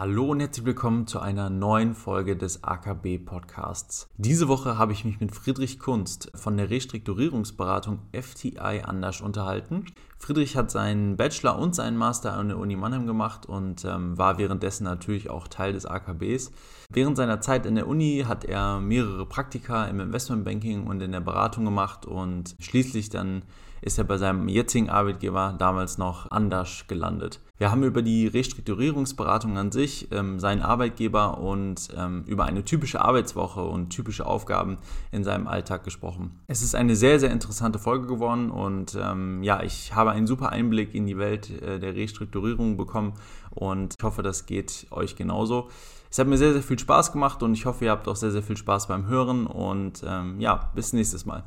Hallo und herzlich willkommen zu einer neuen Folge des AKB Podcasts. Diese Woche habe ich mich mit Friedrich Kunst von der Restrukturierungsberatung FTI Anders unterhalten. Friedrich hat seinen Bachelor und seinen Master an der Uni Mannheim gemacht und ähm, war währenddessen natürlich auch Teil des AKBs. Während seiner Zeit in der Uni hat er mehrere Praktika im Investmentbanking und in der Beratung gemacht und schließlich dann ist er bei seinem jetzigen Arbeitgeber damals noch Anders gelandet. Wir haben über die Restrukturierungsberatung an sich, ähm, seinen Arbeitgeber und ähm, über eine typische Arbeitswoche und typische Aufgaben in seinem Alltag gesprochen. Es ist eine sehr, sehr interessante Folge geworden und ähm, ja, ich habe einen super Einblick in die Welt äh, der Restrukturierung bekommen und ich hoffe, das geht euch genauso. Es hat mir sehr, sehr viel Spaß gemacht und ich hoffe, ihr habt auch sehr, sehr viel Spaß beim Hören und ähm, ja, bis nächstes Mal.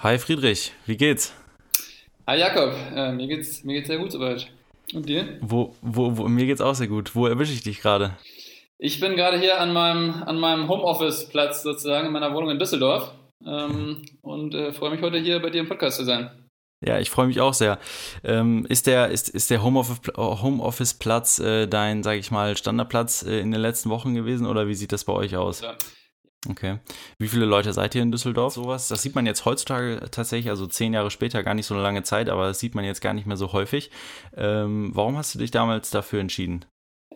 Hi Friedrich, wie geht's? Hi Jakob, äh, mir, geht's, mir geht's sehr gut soweit. Und dir? Wo, wo, wo, mir geht's auch sehr gut. Wo erwische ich dich gerade? Ich bin gerade hier an meinem, an meinem Homeoffice-Platz sozusagen in meiner Wohnung in Düsseldorf ähm, und äh, freue mich heute hier bei dir im Podcast zu sein. Ja, ich freue mich auch sehr. Ähm, ist der, ist, ist der Homeoffice-Platz äh, dein, sage ich mal, Standardplatz äh, in den letzten Wochen gewesen oder wie sieht das bei euch aus? Ja. Okay. Wie viele Leute seid ihr in Düsseldorf? Sowas? Das sieht man jetzt heutzutage tatsächlich, also zehn Jahre später, gar nicht so eine lange Zeit, aber das sieht man jetzt gar nicht mehr so häufig. Ähm, warum hast du dich damals dafür entschieden?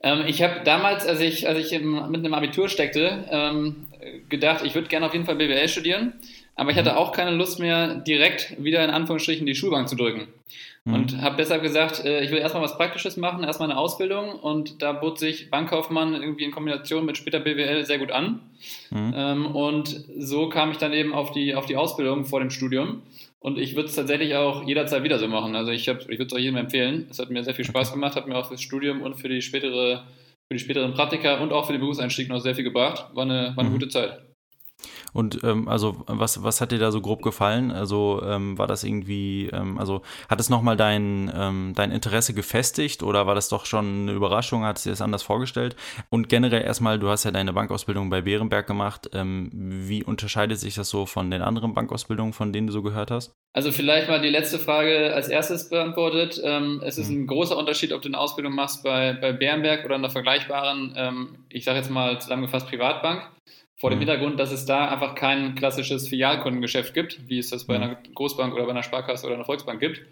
Ähm, ich habe damals, als ich, als ich im, mit einem Abitur steckte, ähm, gedacht, ich würde gerne auf jeden Fall BWL studieren, aber ich hatte mhm. auch keine Lust mehr, direkt wieder in Anführungsstrichen die Schulbank zu drücken. Mhm. Und habe deshalb gesagt, äh, ich will erstmal was Praktisches machen, erstmal eine Ausbildung und da bot sich Bankkaufmann irgendwie in Kombination mit später BWL sehr gut an. Mhm. Ähm, und so kam ich dann eben auf die, auf die Ausbildung vor dem Studium. Und ich würde es tatsächlich auch jederzeit wieder so machen. Also ich, ich würde es auch jedem empfehlen. Es hat mir sehr viel Spaß gemacht, hat mir auch fürs Studium und für die spätere, für die späteren Praktika und auch für den Berufseinstieg noch sehr viel gebracht. War eine, war eine mhm. gute Zeit. Und ähm, also was, was hat dir da so grob gefallen? Also ähm, war das irgendwie, ähm, also hat es nochmal dein, ähm, dein Interesse gefestigt oder war das doch schon eine Überraschung? Hat es dir das anders vorgestellt? Und generell erstmal, du hast ja deine Bankausbildung bei Bärenberg gemacht. Ähm, wie unterscheidet sich das so von den anderen Bankausbildungen, von denen du so gehört hast? Also vielleicht mal die letzte Frage als erstes beantwortet. Ähm, es ist mhm. ein großer Unterschied, ob du eine Ausbildung machst bei, bei Bärenberg oder einer vergleichbaren, ich sage jetzt mal zusammengefasst Privatbank. Vor dem mhm. Hintergrund, dass es da einfach kein klassisches Filialkundengeschäft gibt, wie es das bei mhm. einer Großbank oder bei einer Sparkasse oder einer Volksbank gibt.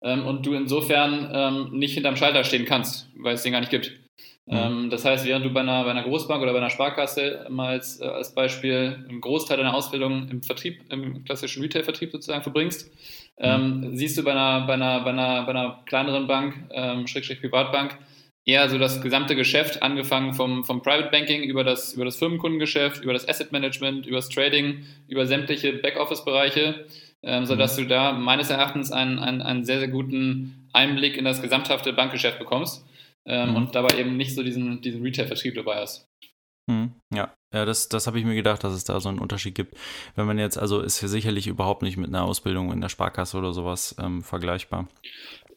Ähm, und du insofern ähm, nicht hinterm Schalter stehen kannst, weil es den gar nicht gibt. Mhm. Ähm, das heißt, während du bei einer, bei einer Großbank oder bei einer Sparkasse mal als, äh, als Beispiel einen Großteil deiner Ausbildung im Vertrieb, im klassischen Retail-Vertrieb sozusagen verbringst, mhm. siehst du bei einer, bei einer, bei einer, bei einer kleineren Bank, ähm, Schrägstrich Privatbank, eher so das gesamte Geschäft, angefangen vom, vom Private Banking über das, über das Firmenkundengeschäft, über das Asset Management, über das Trading, über sämtliche Backoffice-Bereiche, ähm, sodass mhm. du da meines Erachtens einen, einen, einen sehr, sehr guten Einblick in das gesamthafte Bankgeschäft bekommst ähm, mhm. und dabei eben nicht so diesen, diesen Retail-Vertrieb dabei hast. Mhm. Ja, ja, das, das habe ich mir gedacht, dass es da so einen Unterschied gibt. Wenn man jetzt, also ist ja sicherlich überhaupt nicht mit einer Ausbildung in der Sparkasse oder sowas ähm, vergleichbar.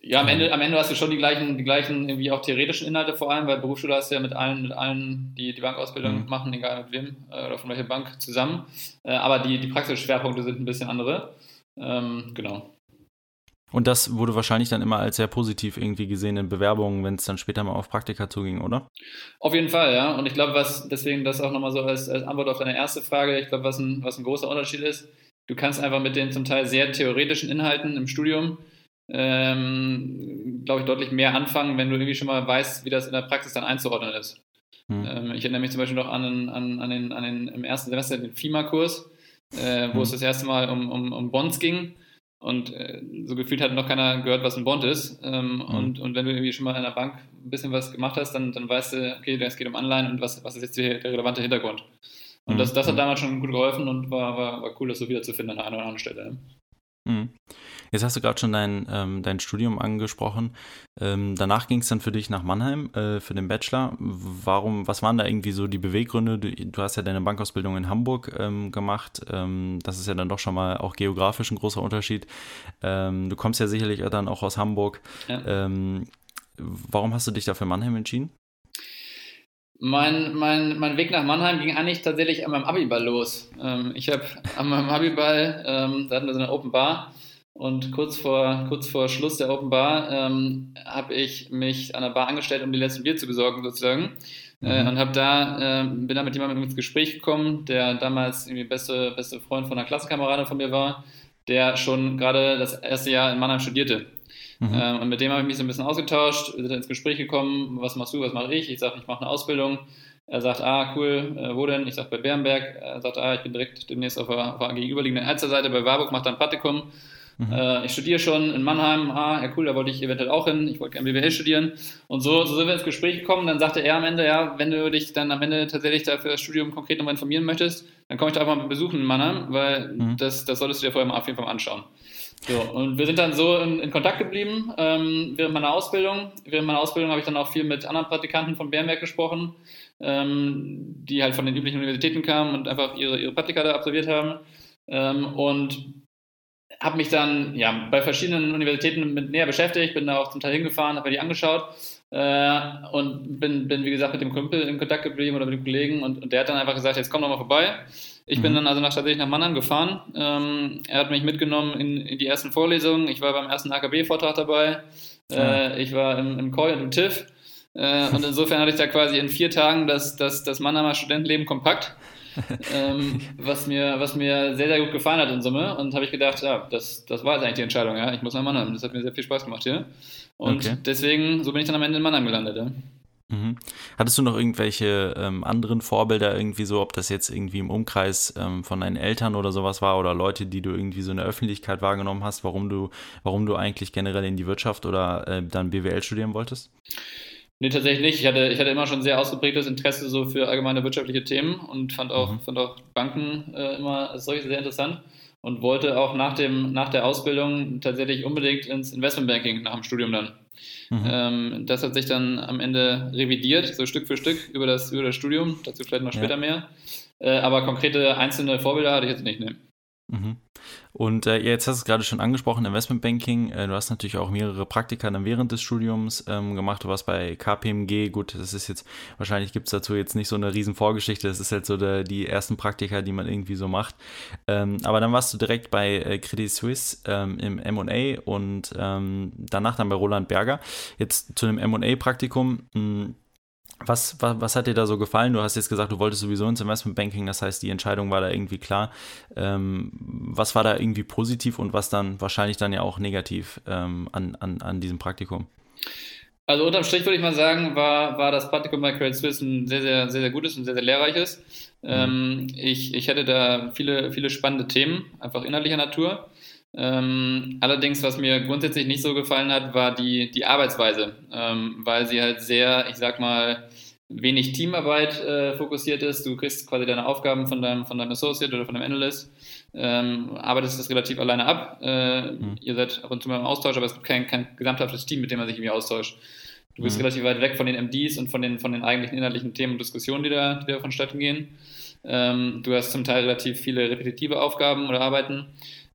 Ja, am Ende, am Ende hast du schon die gleichen, die gleichen irgendwie auch theoretischen Inhalte vor allem, weil Berufsschule hast du ja mit allen, mit allen, die die Bankausbildung mhm. machen, egal mit wem äh, oder von welcher Bank zusammen. Äh, aber die, die praktischen Schwerpunkte sind ein bisschen andere. Ähm, genau. Und das wurde wahrscheinlich dann immer als sehr positiv irgendwie gesehen in Bewerbungen, wenn es dann später mal auf Praktika zuging, oder? Auf jeden Fall, ja. Und ich glaube, was deswegen das auch nochmal so als, als Antwort auf deine erste Frage, ich glaube, was ein, was ein großer Unterschied ist, du kannst einfach mit den zum Teil sehr theoretischen Inhalten im Studium ähm, glaube ich, deutlich mehr anfangen, wenn du irgendwie schon mal weißt, wie das in der Praxis dann einzuordnen ist. Mhm. Ähm, ich erinnere mich zum Beispiel noch an, an, an, den, an den im ersten Semester den FIMA-Kurs, äh, wo mhm. es das erste Mal um, um, um Bonds ging. Und äh, so gefühlt hat noch keiner gehört, was ein Bond ist. Ähm, mhm. und, und wenn du irgendwie schon mal in der Bank ein bisschen was gemacht hast, dann, dann weißt du, okay, es geht um Anleihen und was, was ist jetzt der, der relevante Hintergrund. Und das, das hat mhm. damals schon gut geholfen und war, war, war cool, das so wiederzufinden an einer oder anderen Stelle. Mhm. Jetzt hast du gerade schon dein, ähm, dein Studium angesprochen. Ähm, danach ging es dann für dich nach Mannheim äh, für den Bachelor. Warum, was waren da irgendwie so die Beweggründe? Du, du hast ja deine Bankausbildung in Hamburg ähm, gemacht. Ähm, das ist ja dann doch schon mal auch geografisch ein großer Unterschied. Ähm, du kommst ja sicherlich dann auch aus Hamburg. Ja. Ähm, warum hast du dich da für Mannheim entschieden? Mein, mein, mein Weg nach Mannheim ging eigentlich tatsächlich an meinem Abiball los. Ähm, ich habe an meinem Abiball, ähm, da hatten wir so eine Open Bar und kurz vor, kurz vor Schluss der Open Bar ähm, habe ich mich an der Bar angestellt, um die letzten Bier zu besorgen sozusagen. Äh, mhm. und habe da, äh, bin da mit jemandem ins Gespräch gekommen, der damals irgendwie beste, beste Freund von einer Klassenkameradin von mir war, der schon gerade das erste Jahr in Mannheim studierte. Mhm. Ähm, und mit dem habe ich mich so ein bisschen ausgetauscht, wir sind ins Gespräch gekommen, was machst du, was mache ich? Ich sage, ich mache eine Ausbildung. Er sagt, ah, cool, äh, wo denn? Ich sage, bei Bernberg. Er sagt, ah, ich bin direkt demnächst auf der, auf der gegenüberliegenden Ärzteseite bei Warburg, mache dann Praktikum. Mhm. Äh, ich studiere schon in Mannheim. Ah, ja, cool, da wollte ich eventuell auch hin. Ich wollte gerne BWL studieren. Und so, so sind wir ins Gespräch gekommen. Dann sagte er am Ende, ja, wenn du dich dann am Ende tatsächlich dafür das Studium konkret nochmal informieren möchtest, dann komme ich da einfach mal besuchen in Mannheim, weil mhm. das, das solltest du dir vorher mal auf jeden Fall anschauen. So, und wir sind dann so in, in Kontakt geblieben ähm, während meiner Ausbildung. Während meiner Ausbildung habe ich dann auch viel mit anderen Praktikanten von Bernberg gesprochen, ähm, die halt von den üblichen Universitäten kamen und einfach ihre, ihre Praktika da absolviert haben. Ähm, und habe mich dann ja, bei verschiedenen Universitäten mit näher beschäftigt, bin da auch zum Teil hingefahren, habe mir die angeschaut äh, und bin, bin, wie gesagt, mit dem Kumpel in Kontakt geblieben oder mit dem Kollegen und, und der hat dann einfach gesagt, jetzt komm doch mal vorbei. Ich bin mhm. dann also nach, tatsächlich nach Mannheim gefahren. Ähm, er hat mich mitgenommen in, in, die ersten Vorlesungen. Ich war beim ersten AKB-Vortrag dabei. Äh, ich war im, im Koi und im TIFF. Äh, und insofern hatte ich da quasi in vier Tagen das, das, das Mannheimer Studentenleben kompakt. ähm, was, mir, was mir sehr, sehr gut gefallen hat in Summe. Und habe ich gedacht, ja, das, das war jetzt eigentlich die Entscheidung. Ja? Ich muss nach Mannheim. Das hat mir sehr viel Spaß gemacht hier. Und okay. deswegen, so bin ich dann am Ende in Mannheim gelandet. Ja? Mhm. Hattest du noch irgendwelche ähm, anderen Vorbilder irgendwie so, ob das jetzt irgendwie im Umkreis ähm, von deinen Eltern oder sowas war oder Leute, die du irgendwie so in der Öffentlichkeit wahrgenommen hast, warum du, warum du eigentlich generell in die Wirtschaft oder äh, dann BWL studieren wolltest? Nee, tatsächlich nicht. Ich hatte, ich hatte immer schon sehr ausgeprägtes Interesse so für allgemeine wirtschaftliche Themen und fand auch, mhm. fand auch Banken äh, immer als solches sehr interessant und wollte auch nach, dem, nach der Ausbildung tatsächlich unbedingt ins Investmentbanking nach dem Studium dann. Mhm. Ähm, das hat sich dann am Ende revidiert, so Stück für Stück über das, über das Studium, dazu vielleicht noch später ja. mehr. Äh, aber konkrete einzelne Vorbilder hatte ich jetzt nicht. Ne. Mhm. Und äh, jetzt hast du es gerade schon angesprochen, Investmentbanking. Äh, du hast natürlich auch mehrere Praktika dann während des Studiums ähm, gemacht. Du warst bei KPMG. Gut, das ist jetzt, wahrscheinlich gibt es dazu jetzt nicht so eine riesen Vorgeschichte. Das ist halt so der, die ersten Praktika, die man irgendwie so macht. Ähm, aber dann warst du direkt bei äh, Credit Suisse ähm, im M&A und ähm, danach dann bei Roland Berger. Jetzt zu einem M&A-Praktikum. Was, was, was, hat dir da so gefallen? Du hast jetzt gesagt, du wolltest sowieso ins Investmentbanking, das heißt, die Entscheidung war da irgendwie klar. Ähm, was war da irgendwie positiv und was dann wahrscheinlich dann ja auch negativ ähm, an, an, an diesem Praktikum? Also unterm Strich würde ich mal sagen, war, war das Praktikum bei Credit Suisse ein sehr, sehr, sehr, sehr gutes und sehr, sehr lehrreiches. Mhm. Ähm, ich, ich hatte da viele, viele spannende Themen, einfach inhaltlicher Natur. Ähm, allerdings, was mir grundsätzlich nicht so gefallen hat, war die, die Arbeitsweise, ähm, weil sie halt sehr, ich sag mal, wenig Teamarbeit äh, fokussiert ist. Du kriegst quasi deine Aufgaben von deinem, von deinem Associate oder von deinem Analyst, ähm, arbeitest das relativ alleine ab. Äh, mhm. Ihr seid ab und zu mal im Austausch, aber es gibt kein, kein gesamthaftes Team, mit dem man sich irgendwie austauscht. Du bist mhm. relativ weit weg von den MDs und von den, von den eigentlichen inhaltlichen Themen und Diskussionen, die da, die da vonstatten gehen. Ähm, du hast zum Teil relativ viele repetitive Aufgaben oder Arbeiten.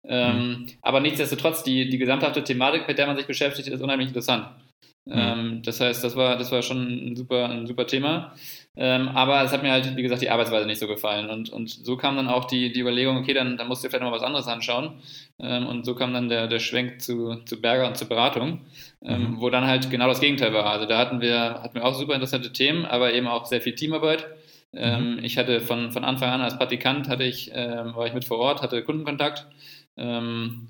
Ähm, mhm. Aber nichtsdestotrotz, die, die gesamthafte Thematik, mit der man sich beschäftigt, ist unheimlich interessant. Mhm. Ähm, das heißt, das war, das war schon ein super, ein super Thema. Ähm, aber es hat mir halt, wie gesagt, die Arbeitsweise nicht so gefallen. Und, und so kam dann auch die, die Überlegung, okay, dann, dann musst du vielleicht noch mal was anderes anschauen. Ähm, und so kam dann der, der Schwenk zu, zu Berger und zur Beratung, mhm. wo dann halt genau das Gegenteil war. Also da hatten wir, hatten wir auch super interessante Themen, aber eben auch sehr viel Teamarbeit. Mhm. Ich hatte von, von Anfang an als Praktikant hatte ich, war ich mit vor Ort, hatte Kundenkontakt ähm,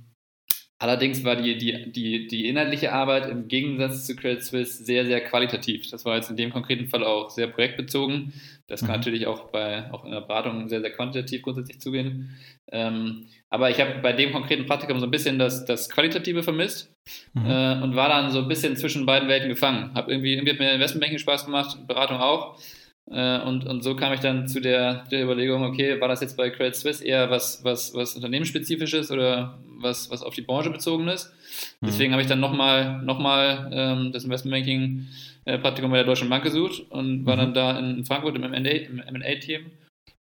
allerdings war die, die, die, die inhaltliche Arbeit im Gegensatz zu Credit Suisse sehr, sehr qualitativ. Das war jetzt in dem konkreten Fall auch sehr projektbezogen. Das kann mhm. natürlich auch bei auch in der Beratung sehr, sehr quantitativ grundsätzlich zugehen. Ähm, aber ich habe bei dem konkreten Praktikum so ein bisschen das, das Qualitative vermisst mhm. äh, und war dann so ein bisschen zwischen beiden Welten gefangen. Hab irgendwie, irgendwie hat mir Investmentbanking Spaß gemacht, Beratung auch. Äh, und, und so kam ich dann zu der, der Überlegung, okay, war das jetzt bei Credit Suisse eher was, was, was unternehmensspezifisches oder was, was auf die Branche bezogen ist? Mhm. Deswegen habe ich dann nochmal noch mal, ähm, das Investmentbanking äh, Praktikum bei der Deutschen Bank gesucht und war mhm. dann da in Frankfurt im M&A-Team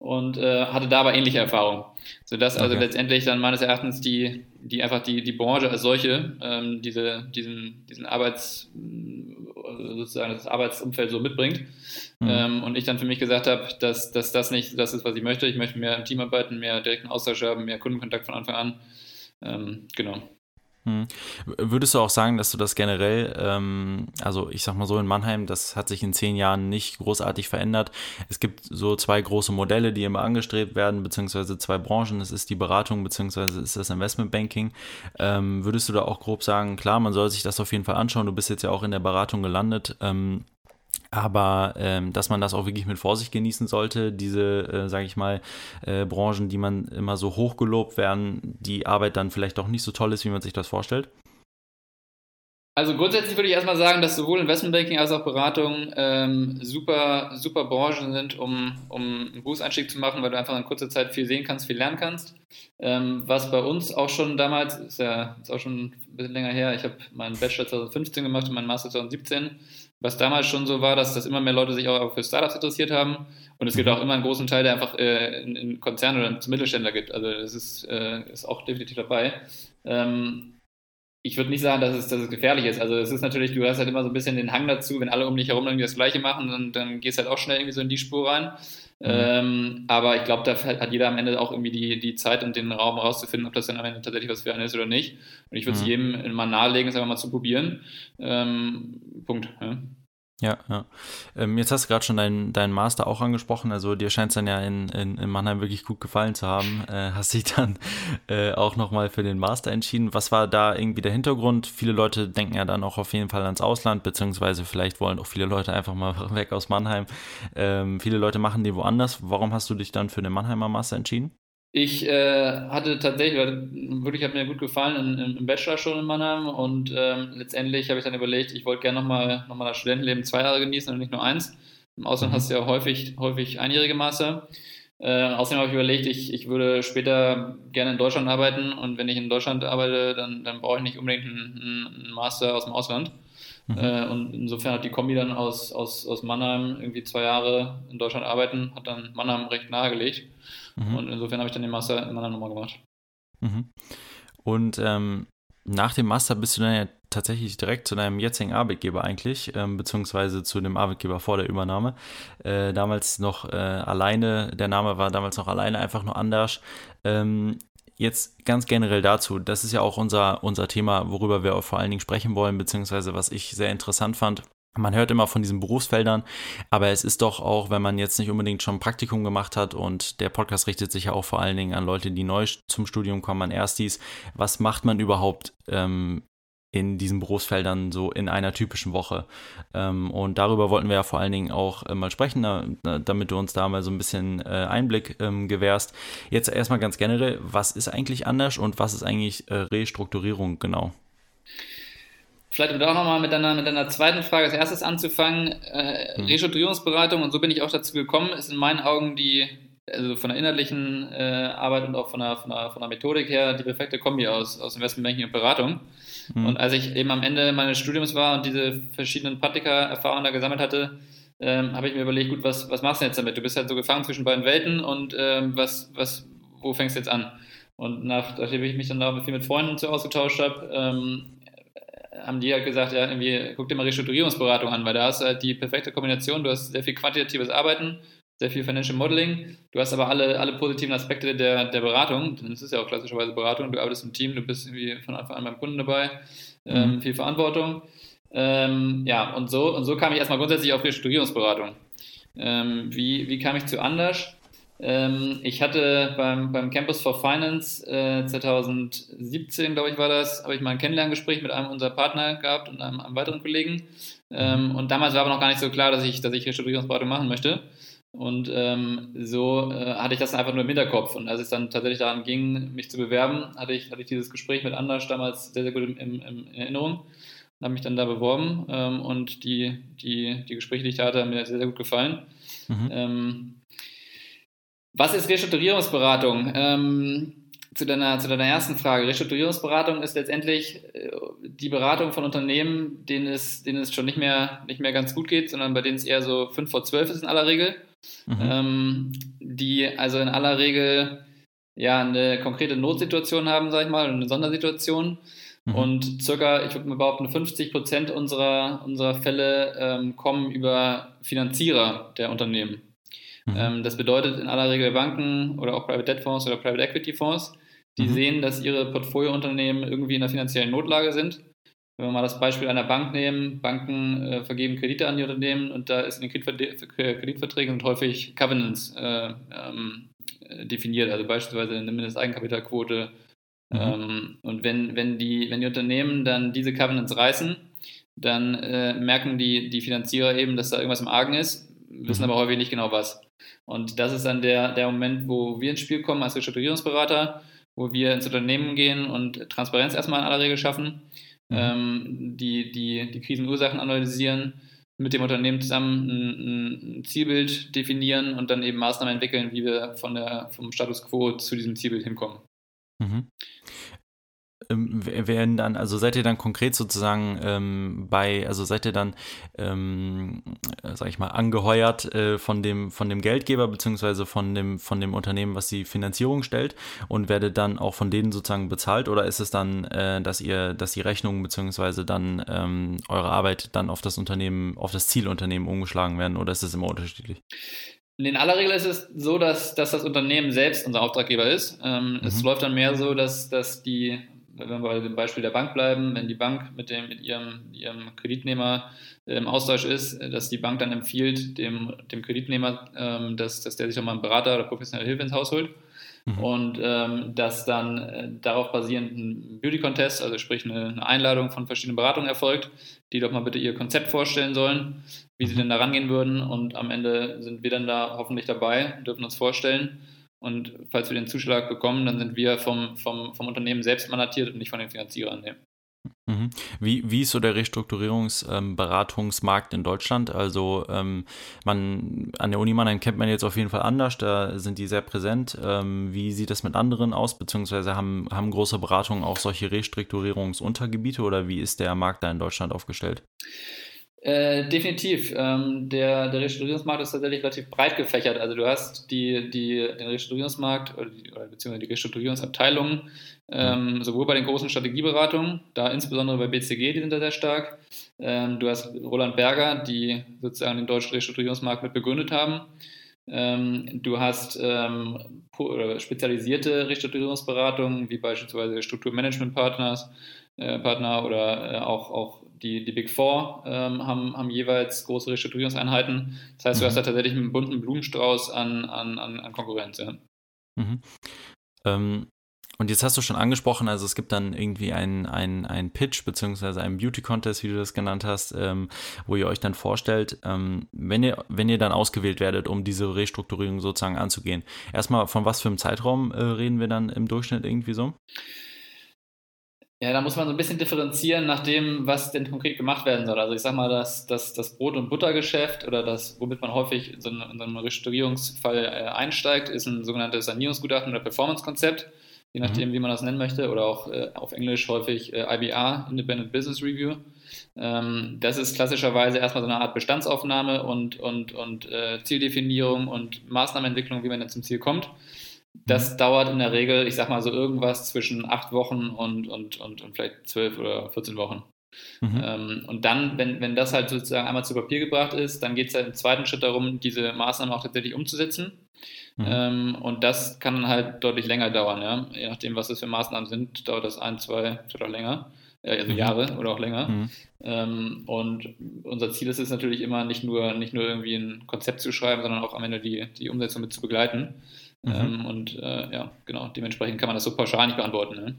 und äh, hatte da aber ähnliche Erfahrungen. Sodass also okay. also letztendlich dann meines Erachtens die, die einfach die, die Branche als solche ähm, diese, diesen, diesen Arbeits, sozusagen das Arbeitsumfeld so mitbringt. Mhm. Ähm, und ich dann für mich gesagt habe, dass, dass das nicht das ist, was ich möchte. Ich möchte mehr im Team arbeiten, mehr direkten Austausch haben, mehr Kundenkontakt von Anfang an. Ähm, genau. Hm. Würdest du auch sagen, dass du das generell, ähm, also ich sag mal so in Mannheim, das hat sich in zehn Jahren nicht großartig verändert. Es gibt so zwei große Modelle, die immer angestrebt werden, beziehungsweise zwei Branchen. Es ist die Beratung, beziehungsweise ist das Investmentbanking. Ähm, würdest du da auch grob sagen, klar, man soll sich das auf jeden Fall anschauen. Du bist jetzt ja auch in der Beratung gelandet. Ähm, aber ähm, dass man das auch wirklich mit Vorsicht genießen sollte, diese, äh, sage ich mal, äh, Branchen, die man immer so hochgelobt werden, die Arbeit dann vielleicht doch nicht so toll ist, wie man sich das vorstellt? Also grundsätzlich würde ich erstmal sagen, dass sowohl Investmentbanking als auch Beratung ähm, super, super Branchen sind, um, um einen Berufseinstieg zu machen, weil du einfach in kurzer Zeit viel sehen kannst, viel lernen kannst. Ähm, was bei uns auch schon damals, ist ja ist auch schon ein bisschen länger her, ich habe meinen Bachelor 2015 gemacht und meinen Master 2017 was damals schon so war, dass, dass immer mehr Leute sich auch für Startups interessiert haben. Und es gibt mhm. auch immer einen großen Teil, der einfach äh, in, in Konzernen oder zum Mittelständler gibt. Also das ist, äh, ist auch definitiv dabei. Ähm, ich würde nicht sagen, dass es, dass es gefährlich ist. Also es ist natürlich, du hast halt immer so ein bisschen den Hang dazu, wenn alle um dich herum irgendwie das Gleiche machen, dann, dann gehst du halt auch schnell irgendwie so in die Spur rein. Mhm. Ähm, aber ich glaube, da hat jeder am Ende auch irgendwie die, die Zeit und den Raum rauszufinden, ob das dann am Ende tatsächlich was für einen ist oder nicht. Und ich würde es mhm. jedem mal nahelegen, es einfach mal zu probieren. Ähm, Punkt. Ja. Ja, ja. Ähm, jetzt hast du gerade schon deinen dein Master auch angesprochen. Also dir scheint es dann ja in, in, in, Mannheim wirklich gut gefallen zu haben. Äh, hast dich dann äh, auch nochmal für den Master entschieden. Was war da irgendwie der Hintergrund? Viele Leute denken ja dann auch auf jeden Fall ans Ausland, beziehungsweise vielleicht wollen auch viele Leute einfach mal weg aus Mannheim. Ähm, viele Leute machen die woanders. Warum hast du dich dann für den Mannheimer Master entschieden? Ich äh, hatte tatsächlich, wirklich hat mir gut gefallen im, im Bachelor schon in Mannheim und ähm, letztendlich habe ich dann überlegt, ich wollte gerne nochmal noch mal das Studentenleben zwei Jahre genießen und nicht nur eins. Im Ausland mhm. hast du ja häufig, häufig einjährige Master. Äh, außerdem habe ich überlegt, ich, ich würde später gerne in Deutschland arbeiten und wenn ich in Deutschland arbeite, dann, dann brauche ich nicht unbedingt einen, einen Master aus dem Ausland. Mhm. Äh, und insofern hat die Kombi dann aus, aus, aus Mannheim irgendwie zwei Jahre in Deutschland arbeiten, hat dann Mannheim recht nahegelegt. Mhm. Und insofern habe ich dann den Master in Mannheim nochmal gemacht. Mhm. Und ähm, nach dem Master bist du dann ja tatsächlich direkt zu deinem jetzigen Arbeitgeber eigentlich, ähm, beziehungsweise zu dem Arbeitgeber vor der Übernahme. Äh, damals noch äh, alleine, der Name war damals noch alleine, einfach nur anders. Ähm, jetzt ganz generell dazu, das ist ja auch unser, unser Thema, worüber wir vor allen Dingen sprechen wollen, beziehungsweise was ich sehr interessant fand. Man hört immer von diesen Berufsfeldern, aber es ist doch auch, wenn man jetzt nicht unbedingt schon ein Praktikum gemacht hat und der Podcast richtet sich ja auch vor allen Dingen an Leute, die neu zum Studium kommen, an Erstis. Was macht man überhaupt ähm, in diesen Berufsfeldern so in einer typischen Woche. Ähm, und darüber wollten wir ja vor allen Dingen auch äh, mal sprechen, damit du uns da mal so ein bisschen äh, Einblick ähm, gewährst. Jetzt erstmal ganz generell, was ist eigentlich anders und was ist eigentlich äh, Restrukturierung genau? Vielleicht um auch nochmal mit deiner, mit deiner zweiten Frage als erstes anzufangen. Äh, hm. Restrukturierungsberatung, und so bin ich auch dazu gekommen, ist in meinen Augen die also von der inhaltlichen äh, Arbeit und auch von der, von, der, von der Methodik her die perfekte Kombi aus, aus Investmentbanking und Beratung. Mhm. Und als ich eben am Ende meines Studiums war und diese verschiedenen Praktika-Erfahrungen da gesammelt hatte, ähm, habe ich mir überlegt, gut, was, was machst du jetzt damit? Du bist halt so gefangen zwischen beiden Welten und ähm, was, was, wo fängst du jetzt an? Und nach, nachdem ich mich dann da viel mit Freunden so ausgetauscht habe, ähm, haben die halt gesagt, ja, irgendwie guck dir mal Restrukturierungsberatung an, weil da hast du halt die perfekte Kombination, du hast sehr viel quantitatives Arbeiten, sehr viel Financial Modeling. Du hast aber alle, alle positiven Aspekte der, der Beratung. Denn es ist ja auch klassischerweise Beratung. Du arbeitest im Team, du bist irgendwie von Anfang an beim Kunden dabei, ähm, mhm. viel Verantwortung. Ähm, ja, und so, und so kam ich erstmal grundsätzlich auf Restrukturierungsberatung. Ähm, wie, wie kam ich zu Anders? Ähm, ich hatte beim, beim Campus for Finance äh, 2017, glaube ich, war das, habe ich mal ein Kennenlerngespräch mit einem unserer Partner gehabt und einem, einem weiteren Kollegen. Ähm, und damals war aber noch gar nicht so klar, dass ich, dass ich Restrukturierungsberatung machen möchte. Und ähm, so äh, hatte ich das einfach nur im Hinterkopf. Und als es dann tatsächlich daran ging, mich zu bewerben, hatte ich, hatte ich dieses Gespräch mit Anders damals sehr, sehr gut in, in, in Erinnerung. habe mich dann da beworben ähm, und die, die, die Gespräche, die ich da hatte, haben mir sehr, sehr gut gefallen. Mhm. Was ist Restrukturierungsberatung? Ähm, zu, deiner, zu deiner ersten Frage. Restrukturierungsberatung ist letztendlich äh, die Beratung von Unternehmen, denen es, denen es schon nicht mehr, nicht mehr ganz gut geht, sondern bei denen es eher so 5 vor 12 ist in aller Regel. Mhm. Ähm, die also in aller Regel ja eine konkrete Notsituation haben, sag ich mal, eine Sondersituation. Mhm. Und circa, ich würde mal behaupten, 50 Prozent unserer, unserer Fälle ähm, kommen über Finanzierer der Unternehmen. Mhm. Ähm, das bedeutet in aller Regel Banken oder auch Private Debt Fonds oder Private Equity Fonds, die mhm. sehen, dass ihre Portfoliounternehmen irgendwie in einer finanziellen Notlage sind. Wenn wir mal das Beispiel einer Bank nehmen, Banken äh, vergeben Kredite an die Unternehmen und da ist in den Kreditverträgen sind häufig Covenants äh, ähm, definiert, also beispielsweise eine Mindesteigenkapitalquote. Mhm. Ähm, und wenn, wenn, die, wenn die Unternehmen dann diese Covenants reißen, dann äh, merken die, die Finanzierer eben, dass da irgendwas im Argen ist, wissen mhm. aber häufig nicht genau was. Und das ist dann der, der Moment, wo wir ins Spiel kommen als Restrukturierungsberater, wo wir ins Unternehmen gehen und Transparenz erstmal in aller Regel schaffen, mhm. ähm, die, die, die Krisenursachen analysieren, mit dem Unternehmen zusammen ein, ein, Zielbild definieren und dann eben Maßnahmen entwickeln, wie wir von der, vom Status quo zu diesem Zielbild hinkommen. Mhm ähm, werden dann, also seid ihr dann konkret sozusagen ähm, bei, also seid ihr dann, ähm, sag ich mal, angeheuert äh, von dem, von dem Geldgeber beziehungsweise von dem, von dem Unternehmen, was die Finanzierung stellt und werdet dann auch von denen sozusagen bezahlt oder ist es dann, äh, dass ihr, dass die Rechnungen beziehungsweise dann ähm, eure Arbeit dann auf das Unternehmen, auf das Zielunternehmen umgeschlagen werden oder ist es immer unterschiedlich? In aller Regel ist es so, dass, dass das Unternehmen selbst unser Auftraggeber ist. Ähm, mhm. Es läuft dann mehr so, dass, dass die wenn wir bei dem Beispiel der Bank bleiben, wenn die Bank mit, dem, mit ihrem, ihrem Kreditnehmer im Austausch ist, dass die Bank dann empfiehlt dem, dem Kreditnehmer, ähm, dass, dass der sich auch mal einen Berater oder professionelle Hilfe ins Haus holt. Mhm. Und ähm, dass dann äh, darauf basierend ein Beauty-Contest, also sprich eine, eine, Einladung von verschiedenen Beratungen erfolgt, die doch mal bitte ihr Konzept vorstellen sollen, wie sie mhm. denn da rangehen würden. Und am Ende sind wir dann da hoffentlich dabei, dürfen uns vorstellen und falls wir den Zuschlag bekommen, dann sind wir vom, vom, vom Unternehmen selbst mandatiert und nicht von den Finanzierern. Nee. Mhm. Wie, wie ist so der Restrukturierungsberatungsmarkt ähm, in Deutschland? Also ähm, man an der Uni Mannheim kennt man jetzt auf jeden Fall anders, da sind die sehr präsent. Ähm, wie sieht das mit anderen aus? Beziehungsweise haben, haben große Beratungen auch solche Restrukturierungsuntergebiete oder wie ist der Markt da in Deutschland aufgestellt? Äh, definitiv. Ähm, der, der Restrukturierungsmarkt ist tatsächlich relativ breit gefächert. Also du hast die, die, den Restrukturierungsmarkt oder, die, oder beziehungsweise die Restrukturierungsabteilungen, ähm, sowohl bei den großen Strategieberatungen, da insbesondere bei BCG, die sind da sehr stark. Ähm, du hast Roland Berger, die sozusagen den deutschen Restrukturierungsmarkt mit begründet haben. Ähm, du hast ähm, spezialisierte Restrukturierungsberatungen, wie beispielsweise Strukturmanagementpartners, äh, Partner oder äh, auch, auch die, die Big Four ähm, haben, haben jeweils große Restrukturierungseinheiten. Das heißt, du hast mhm. da tatsächlich einen bunten Blumenstrauß an, an, an Konkurrenz. Ja. Mhm. Ähm, und jetzt hast du schon angesprochen, also es gibt dann irgendwie einen, einen, Pitch beziehungsweise einen Beauty Contest, wie du das genannt hast, ähm, wo ihr euch dann vorstellt, ähm, wenn, ihr, wenn ihr dann ausgewählt werdet, um diese Restrukturierung sozusagen anzugehen. Erstmal, von was für einem Zeitraum äh, reden wir dann im Durchschnitt irgendwie so? Ja, da muss man so ein bisschen differenzieren nach dem, was denn konkret gemacht werden soll. Also ich sage mal, das, das, das Brot- und Buttergeschäft oder das, womit man häufig in so, in so einem Restaurierungsfall äh, einsteigt, ist ein sogenanntes Sanierungsgutachten oder Performance-Konzept, je mhm. nachdem, wie man das nennen möchte, oder auch äh, auf Englisch häufig äh, IBR, Independent Business Review. Ähm, das ist klassischerweise erstmal so eine Art Bestandsaufnahme und, und, und äh, Zieldefinierung und Maßnahmenentwicklung, wie man dann zum Ziel kommt. Das mhm. dauert in der Regel, ich sag mal so irgendwas zwischen acht Wochen und, und, und, und vielleicht zwölf oder 14 Wochen. Mhm. Ähm, und dann, wenn, wenn das halt sozusagen einmal zu Papier gebracht ist, dann geht es halt im zweiten Schritt darum, diese Maßnahmen auch tatsächlich umzusetzen. Mhm. Ähm, und das kann dann halt deutlich länger dauern, ja. Je nachdem, was das für Maßnahmen sind, dauert das ein, zwei, vielleicht auch länger, äh, also mhm. Jahre oder auch länger. Mhm. Ähm, und unser Ziel ist es natürlich immer, nicht nur, nicht nur irgendwie ein Konzept zu schreiben, sondern auch am Ende die, die Umsetzung mit zu begleiten. Mhm. Ähm, und äh, ja, genau, dementsprechend kann man das so pauschal nicht beantworten. Ne?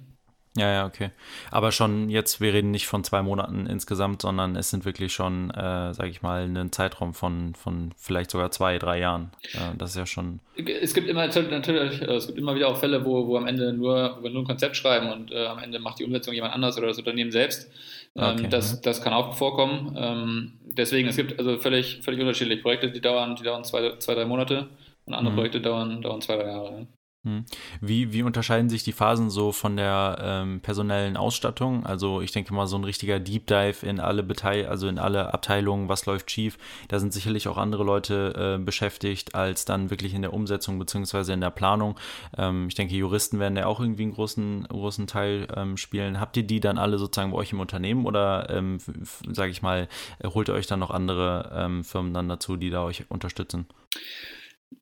Ja, ja, okay. Aber schon jetzt, wir reden nicht von zwei Monaten insgesamt, sondern es sind wirklich schon, äh, sage ich mal, ein Zeitraum von, von vielleicht sogar zwei, drei Jahren. Äh, das ist ja schon. Es gibt immer natürlich, äh, es gibt immer wieder auch Fälle, wo, wo am Ende nur, wo wir nur ein Konzept schreiben und äh, am Ende macht die Umsetzung jemand anders oder das Unternehmen selbst. Ähm, okay. das, das kann auch vorkommen. Ähm, deswegen, es gibt also völlig, völlig unterschiedliche Projekte, die dauern, die dauern zwei, zwei drei Monate und andere mhm. Projekte dauern, dauern zwei, drei Jahre. Ja. Hm. Wie, wie unterscheiden sich die Phasen so von der ähm, personellen Ausstattung? Also ich denke mal, so ein richtiger Deep Dive in alle Beteil also in alle Abteilungen, was läuft schief, da sind sicherlich auch andere Leute äh, beschäftigt, als dann wirklich in der Umsetzung beziehungsweise in der Planung. Ähm, ich denke, Juristen werden ja auch irgendwie einen großen, großen Teil ähm, spielen. Habt ihr die dann alle sozusagen bei euch im Unternehmen oder ähm, sage ich mal, holt ihr euch dann noch andere ähm, Firmen dann dazu, die da euch unterstützen?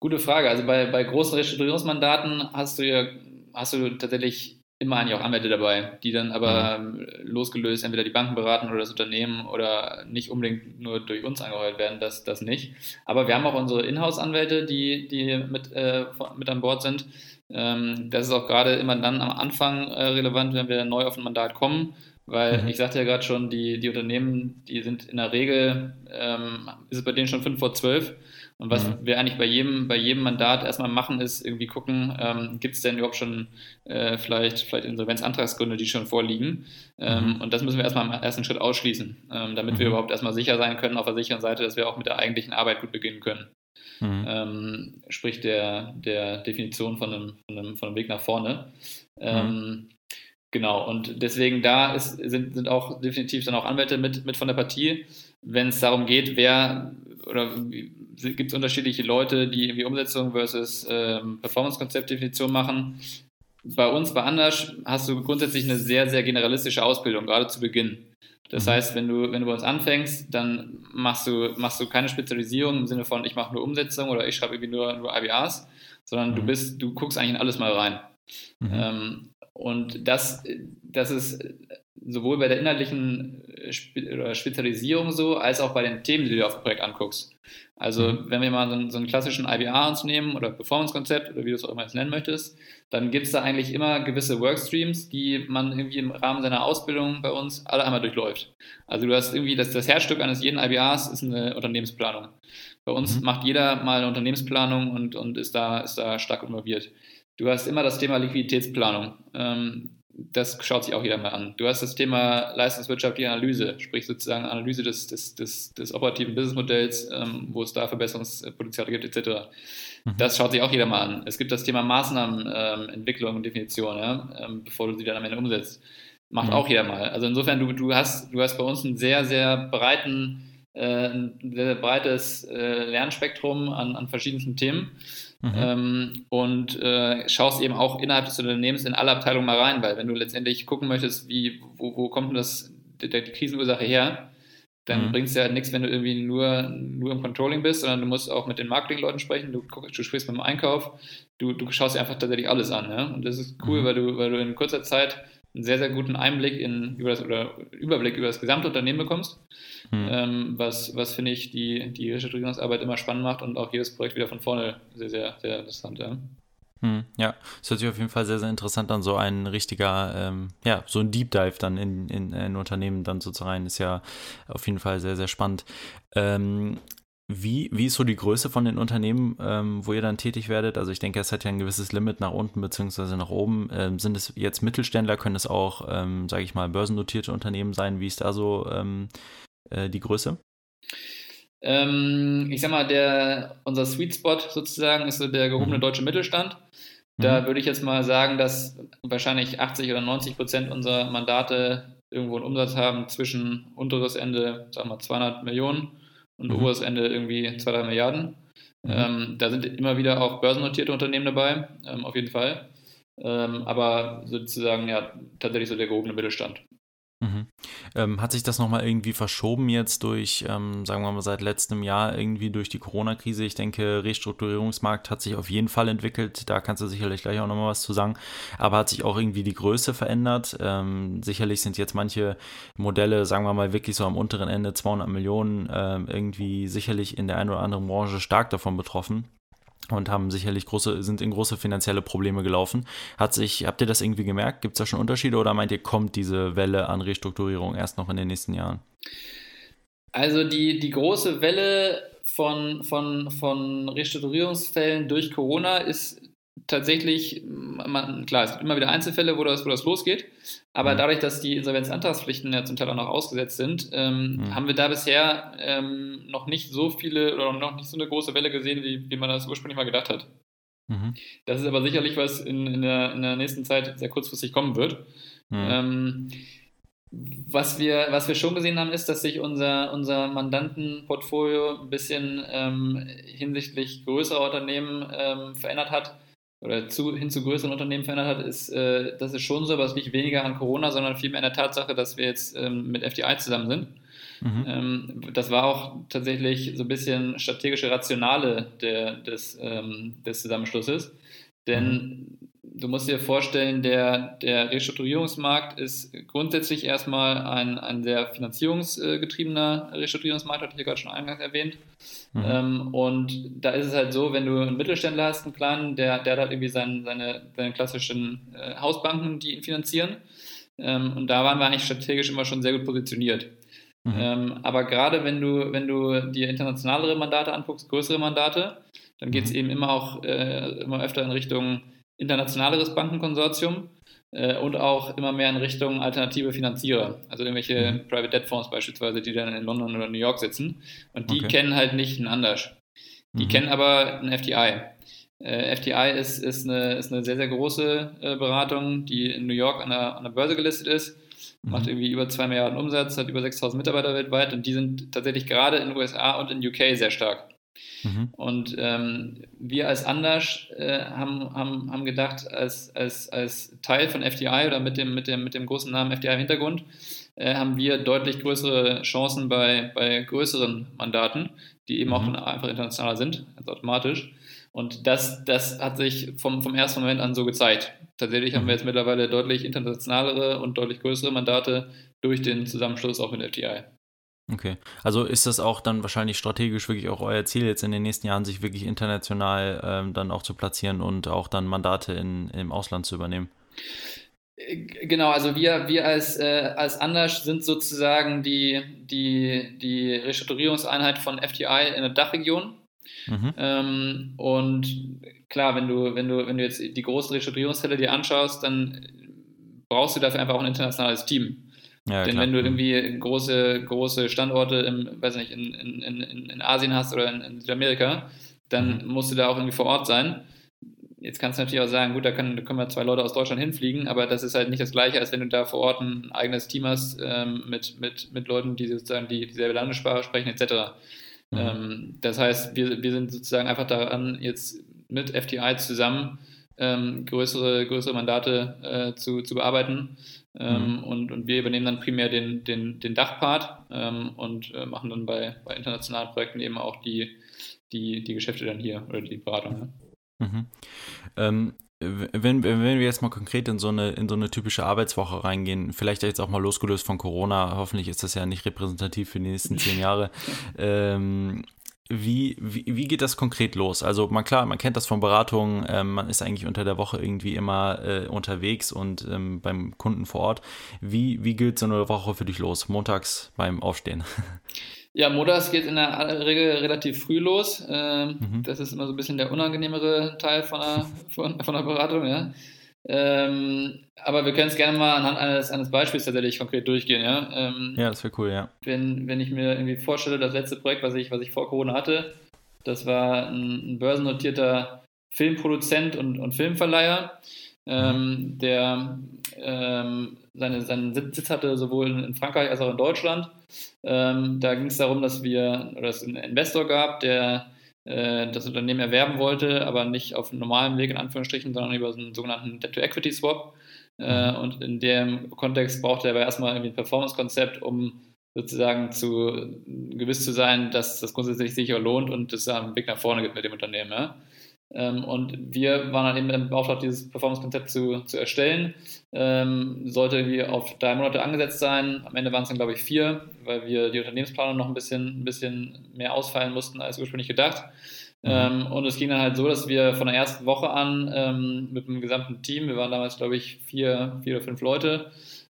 Gute Frage. Also bei, bei großen Restrukturierungsmandaten hast du ja hast du tatsächlich immer eigentlich auch Anwälte dabei, die dann aber mhm. losgelöst entweder die Banken beraten oder das Unternehmen oder nicht unbedingt nur durch uns angeheuert werden, das, das nicht. Aber wir haben auch unsere Inhouse-Anwälte, die, die mit, äh, mit an Bord sind. Ähm, das ist auch gerade immer dann am Anfang äh, relevant, wenn wir neu auf ein Mandat kommen, weil mhm. ich sagte ja gerade schon, die, die Unternehmen, die sind in der Regel, ähm, ist es bei denen schon 5 vor 12 und was mhm. wir eigentlich bei jedem, bei jedem Mandat erstmal machen, ist irgendwie gucken, ähm, gibt es denn überhaupt schon äh, vielleicht, vielleicht Insolvenzantragsgründe, die schon vorliegen. Ähm, mhm. Und das müssen wir erstmal im ersten Schritt ausschließen, ähm, damit mhm. wir überhaupt erstmal sicher sein können auf der sicheren Seite, dass wir auch mit der eigentlichen Arbeit gut beginnen können. Mhm. Ähm, sprich der, der Definition von einem, von, einem, von einem Weg nach vorne. Ähm, mhm. Genau, und deswegen da ist, sind, sind auch definitiv dann auch Anwälte mit, mit von der Partie, wenn es darum geht, wer oder gibt es unterschiedliche Leute, die irgendwie Umsetzung versus ähm, Performance-Konzept-Definition machen. Bei uns, bei Anders, hast du grundsätzlich eine sehr, sehr generalistische Ausbildung, gerade zu Beginn. Das mhm. heißt, wenn du, wenn du bei uns anfängst, dann machst du, machst du keine Spezialisierung im Sinne von, ich mache nur Umsetzung oder ich schreibe irgendwie nur, nur IBAs, sondern mhm. du bist, du guckst eigentlich in alles mal rein. Mhm. Ähm, und das, das ist sowohl bei der inhaltlichen äh, Spezialisierung so, als auch bei den Themen, die du dir auf dem Projekt anguckst. Also, mhm. wenn wir mal so einen, so einen klassischen IBA uns nehmen oder Performance-Konzept oder wie du es auch immer jetzt nennen möchtest, dann gibt es da eigentlich immer gewisse Workstreams, die man irgendwie im Rahmen seiner Ausbildung bei uns alle einmal durchläuft. Also, du hast irgendwie das, das Herzstück eines jeden IBAs ist eine Unternehmensplanung. Bei uns mhm. macht jeder mal eine Unternehmensplanung und, und ist, da, ist da stark involviert. Du hast immer das Thema Liquiditätsplanung. Ähm, das schaut sich auch jeder mal an. Du hast das Thema leistungswirtschaftliche Analyse, sprich sozusagen Analyse des, des, des, des operativen Businessmodells, ähm, wo es da Verbesserungspotenziale gibt, etc. Mhm. Das schaut sich auch jeder mal an. Es gibt das Thema Maßnahmenentwicklung ähm, und Definition, ja, ähm, bevor du sie dann am Ende umsetzt. Macht mhm. auch jeder mal. Also insofern, du, du, hast, du hast bei uns einen sehr, sehr breiten, äh, ein sehr, sehr breites äh, Lernspektrum an, an verschiedensten Themen. Mhm. Ähm, und äh, schaust eben auch innerhalb des Unternehmens in alle Abteilungen mal rein, weil wenn du letztendlich gucken möchtest, wie, wo, wo kommt denn das, die, die Krisenursache her, dann mhm. bringt es ja nichts, wenn du irgendwie nur, nur im Controlling bist, sondern du musst auch mit den Marketingleuten sprechen, du, du sprichst mit dem Einkauf, du, du schaust dir einfach tatsächlich alles an. Ja? Und das ist cool, mhm. weil, du, weil du in kurzer Zeit einen sehr, sehr guten Einblick in, über das, oder Überblick über das gesamte Unternehmen bekommst, hm. ähm, was, was finde ich die, die Restrukturierungsarbeit immer spannend macht und auch jedes Projekt wieder von vorne sehr, sehr, sehr interessant. Ja. Hm, ja, es hört sich auf jeden Fall sehr, sehr interessant an, so ein richtiger, ähm, ja, so ein Deep Dive dann in, in, in Unternehmen dann so zu rein, ist ja auf jeden Fall sehr, sehr spannend. Ähm, wie, wie ist so die Größe von den Unternehmen, ähm, wo ihr dann tätig werdet? Also ich denke, es hat ja ein gewisses Limit nach unten bzw. nach oben. Ähm, sind es jetzt Mittelständler, können es auch, ähm, sage ich mal, börsennotierte Unternehmen sein? Wie ist da so ähm, äh, die Größe? Ähm, ich sag mal, der, unser Sweet Spot sozusagen ist so der gehobene mhm. deutsche Mittelstand. Da mhm. würde ich jetzt mal sagen, dass wahrscheinlich 80 oder 90 Prozent unserer Mandate irgendwo einen Umsatz haben zwischen unteres Ende, sagen wir 200 Millionen und mhm. oberes Ende irgendwie 2, 3 Milliarden. Mhm. Ähm, da sind immer wieder auch börsennotierte Unternehmen dabei, ähm, auf jeden Fall. Ähm, aber sozusagen ja tatsächlich so der gehobene Mittelstand. Mhm. Ähm, hat sich das nochmal irgendwie verschoben jetzt durch, ähm, sagen wir mal, seit letztem Jahr irgendwie durch die Corona-Krise? Ich denke, Restrukturierungsmarkt hat sich auf jeden Fall entwickelt. Da kannst du sicherlich gleich auch nochmal was zu sagen. Aber hat sich auch irgendwie die Größe verändert? Ähm, sicherlich sind jetzt manche Modelle, sagen wir mal, wirklich so am unteren Ende 200 Millionen, ähm, irgendwie sicherlich in der einen oder anderen Branche stark davon betroffen. Und haben sicherlich große, sind in große finanzielle Probleme gelaufen. Hat sich, habt ihr das irgendwie gemerkt? Gibt es da schon Unterschiede oder meint ihr, kommt diese Welle an Restrukturierung erst noch in den nächsten Jahren? Also die, die große Welle von, von, von Restrukturierungsfällen durch Corona ist tatsächlich, man, klar, es gibt immer wieder Einzelfälle, wo das, wo das losgeht, aber mhm. dadurch, dass die Insolvenzantragspflichten ja zum Teil auch noch ausgesetzt sind, ähm, mhm. haben wir da bisher ähm, noch nicht so viele oder noch nicht so eine große Welle gesehen, wie, wie man das ursprünglich mal gedacht hat. Mhm. Das ist aber sicherlich was in, in, der, in der nächsten Zeit sehr kurzfristig kommen wird. Mhm. Ähm, was wir, was wir schon gesehen haben, ist, dass sich unser, unser Mandantenportfolio ein bisschen ähm, hinsichtlich größerer Unternehmen ähm, verändert hat oder zu, hin zu größeren Unternehmen verändert hat, ist, äh, das ist schon so, aber es liegt weniger an Corona, sondern vielmehr an der Tatsache, dass wir jetzt ähm, mit FDI zusammen sind. Mhm. Ähm, das war auch tatsächlich so ein bisschen strategische Rationale der, des, ähm, des Zusammenschlusses. Denn mhm du musst dir vorstellen, der, der Restrukturierungsmarkt ist grundsätzlich erstmal ein, ein sehr finanzierungsgetriebener Restrukturierungsmarkt, hatte ich ja gerade schon eingangs erwähnt. Mhm. Ähm, und da ist es halt so, wenn du einen Mittelständler hast, einen kleinen, der, der hat halt irgendwie sein, seine, seine klassischen äh, Hausbanken, die ihn finanzieren. Ähm, und da waren wir eigentlich strategisch immer schon sehr gut positioniert. Mhm. Ähm, aber gerade wenn du, wenn du dir internationalere Mandate anguckst, größere Mandate, dann geht es mhm. eben immer auch äh, immer öfter in Richtung internationaleres Bankenkonsortium äh, und auch immer mehr in Richtung alternative Finanzierer, also irgendwelche mhm. Private Debt Fonds beispielsweise, die dann in London oder New York sitzen. Und die okay. kennen halt nicht einen Anders. Die mhm. kennen aber einen FTI. Äh, FTI ist, ist, eine, ist eine sehr, sehr große äh, Beratung, die in New York an der, an der Börse gelistet ist. Mhm. Macht irgendwie über 2 Milliarden Umsatz, hat über 6000 Mitarbeiter weltweit und die sind tatsächlich gerade in den USA und in UK sehr stark. Mhm. Und ähm, wir als Anders äh, haben, haben, haben gedacht, als, als, als Teil von FDI oder mit dem, mit dem, mit dem großen Namen FDI im Hintergrund, äh, haben wir deutlich größere Chancen bei, bei größeren Mandaten, die eben mhm. auch einfach internationaler sind, also automatisch. Und das, das hat sich vom, vom ersten Moment an so gezeigt. Tatsächlich mhm. haben wir jetzt mittlerweile deutlich internationalere und deutlich größere Mandate durch den Zusammenschluss auch mit FDI. Okay, also ist das auch dann wahrscheinlich strategisch wirklich auch euer Ziel, jetzt in den nächsten Jahren sich wirklich international ähm, dann auch zu platzieren und auch dann Mandate in, im Ausland zu übernehmen? Äh, genau, also wir, wir als, äh, als Anders sind sozusagen die, die, die Restrukturierungseinheit von FTI in der Dachregion. Mhm. Ähm, und klar, wenn du, wenn, du, wenn du jetzt die großen Restrukturierungsfälle dir anschaust, dann brauchst du dafür einfach auch ein internationales Team. Ja, Denn klar. wenn du mhm. irgendwie große, große Standorte im, weiß nicht, in, in, in, in Asien hast oder in, in Südamerika, dann mhm. musst du da auch irgendwie vor Ort sein. Jetzt kannst du natürlich auch sagen, gut, da können, da können wir zwei Leute aus Deutschland hinfliegen, aber das ist halt nicht das Gleiche, als wenn du da vor Ort ein eigenes Team hast ähm, mit, mit, mit Leuten, die sozusagen die, dieselbe Landessprache sprechen, etc. Mhm. Ähm, das heißt, wir, wir sind sozusagen einfach daran, jetzt mit FTI zusammen ähm, größere, größere Mandate äh, zu, zu bearbeiten. Ähm, mhm. und, und wir übernehmen dann primär den, den, den Dachpart ähm, und äh, machen dann bei, bei internationalen Projekten eben auch die, die, die Geschäfte dann hier oder die Beratung. Ne? Mhm. Ähm, wenn, wenn wir jetzt mal konkret in so, eine, in so eine typische Arbeitswoche reingehen, vielleicht jetzt auch mal losgelöst von Corona, hoffentlich ist das ja nicht repräsentativ für die nächsten zehn Jahre. wie, wie, wie geht das konkret los? Also man klar, man kennt das von Beratungen, ähm, man ist eigentlich unter der Woche irgendwie immer äh, unterwegs und ähm, beim Kunden vor Ort. Wie, wie geht so eine Woche für dich los? Montags beim Aufstehen? Ja, montags geht in der Regel relativ früh los. Ähm, mhm. Das ist immer so ein bisschen der unangenehmere Teil von der, von, von der Beratung, ja. Ähm, aber wir können es gerne mal anhand eines, eines Beispiels tatsächlich konkret durchgehen. Ja, ähm, ja das wäre cool, ja. Wenn, wenn ich mir irgendwie vorstelle, das letzte Projekt, was ich, was ich vor Corona hatte, das war ein, ein börsennotierter Filmproduzent und, und Filmverleiher, ähm, der ähm, seine, seinen Sitz hatte sowohl in Frankreich als auch in Deutschland. Ähm, da ging es darum, dass wir, oder es einen Investor gab, der das Unternehmen erwerben wollte, aber nicht auf normalem Weg in Anführungsstrichen, sondern über so einen sogenannten Debt-to-Equity-Swap. Äh, mhm. und in dem Kontext brauchte er aber erstmal irgendwie ein Performance-Konzept, um sozusagen zu gewiss zu sein, dass das grundsätzlich sicher lohnt und es einen Weg nach vorne gibt mit dem Unternehmen. Ja? Ähm, und wir waren dann eben beauftragt, dieses Performance-Konzept zu, zu erstellen. Ähm, sollte irgendwie auf drei Monate angesetzt sein. Am Ende waren es dann, glaube ich, vier, weil wir die Unternehmensplanung noch ein bisschen, ein bisschen mehr ausfallen mussten als ursprünglich gedacht. Mhm. Ähm, und es ging dann halt so, dass wir von der ersten Woche an ähm, mit dem gesamten Team, wir waren damals, glaube ich, vier, vier oder fünf Leute,